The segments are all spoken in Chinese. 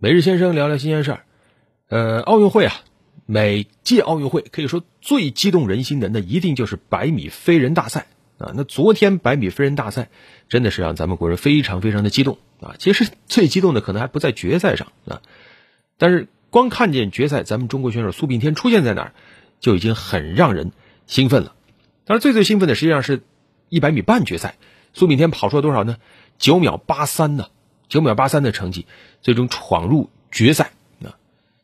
每日先生聊聊新鲜事儿。呃，奥运会啊，每届奥运会可以说最激动人心的，那一定就是百米飞人大赛啊。那昨天百米飞人大赛真的是让咱们国人非常非常的激动啊。其实最激动的可能还不在决赛上啊，但是光看见决赛，咱们中国选手苏炳添出现在哪儿，就已经很让人兴奋了。当然，最最兴奋的实际上是一百米半决赛，苏炳添跑出了多少呢？九秒八三呢？九秒八三的成绩，最终闯入决赛啊！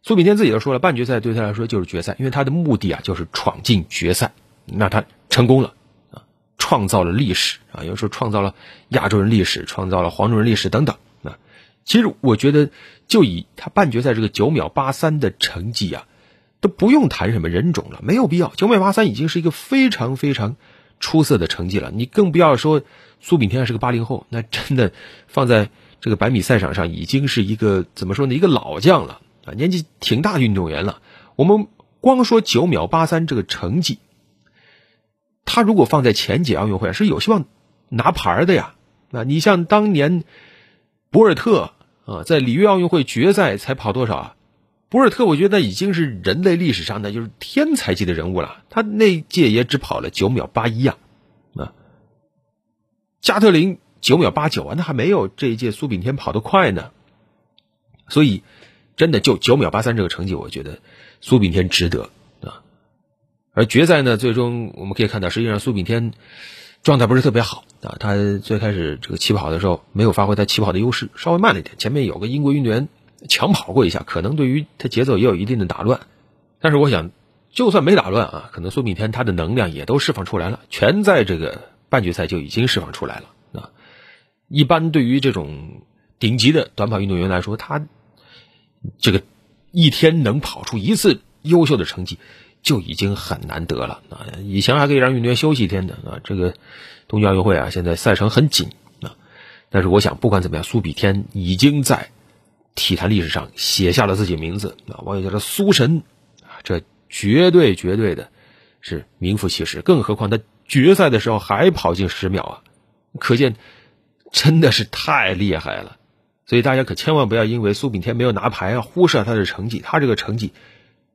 苏炳添自己都说了，半决赛对他来说就是决赛，因为他的目的啊就是闯进决赛。那他成功了啊，创造了历史啊，有时候创造了亚洲人历史，创造了黄种人历史等等啊。其实我觉得，就以他半决赛这个九秒八三的成绩啊，都不用谈什么人种了，没有必要。九秒八三已经是一个非常非常出色的成绩了，你更不要说苏炳添是个八零后，那真的放在。这个百米赛场上已经是一个怎么说呢？一个老将了啊，年纪挺大的运动员了。我们光说九秒八三这个成绩，他如果放在前届奥运会是有希望拿牌的呀。那，你像当年博尔特啊，在里约奥运会决赛才跑多少啊？博尔特我觉得已经是人类历史上的就是天才级的人物了，他那届也只跑了九秒八一呀。啊，加特林。九秒八九啊，那还没有这一届苏炳添跑得快呢。所以，真的就九秒八三这个成绩，我觉得苏炳添值得啊。而决赛呢，最终我们可以看到，实际上苏炳添状态不是特别好啊。他最开始这个起跑的时候没有发挥他起跑的优势，稍微慢了一点。前面有个英国运动员抢跑过一下，可能对于他节奏也有一定的打乱。但是我想，就算没打乱啊，可能苏炳添他的能量也都释放出来了，全在这个半决赛就已经释放出来了。一般对于这种顶级的短跑运动员来说，他这个一天能跑出一次优秀的成绩就已经很难得了啊！以前还可以让运动员休息一天的啊。这个东京奥运会啊，现在赛程很紧啊。但是我想，不管怎么样，苏比天已经在体坛历史上写下了自己名字啊。网友叫他“苏神”啊，这绝对绝对的是名副其实。更何况他决赛的时候还跑进十秒啊，可见。真的是太厉害了，所以大家可千万不要因为苏炳添没有拿牌啊，忽视了他的成绩。他这个成绩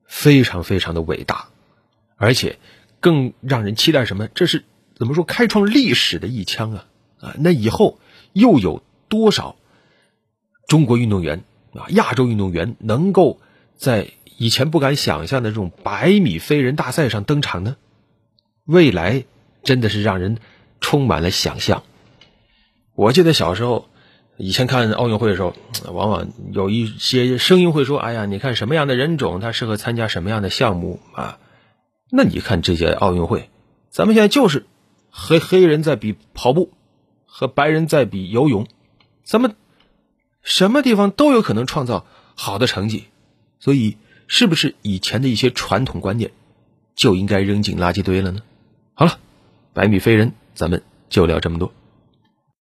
非常非常的伟大，而且更让人期待什么？这是怎么说？开创历史的一枪啊！啊，那以后又有多少中国运动员啊、亚洲运动员能够在以前不敢想象的这种百米飞人大赛上登场呢？未来真的是让人充满了想象。我记得小时候，以前看奥运会的时候，往往有一些声音会说：“哎呀，你看什么样的人种，他适合参加什么样的项目啊？”那你看这些奥运会，咱们现在就是和黑人在比跑步，和白人在比游泳，咱们什么地方都有可能创造好的成绩。所以，是不是以前的一些传统观念就应该扔进垃圾堆了呢？好了，百米飞人，咱们就聊这么多。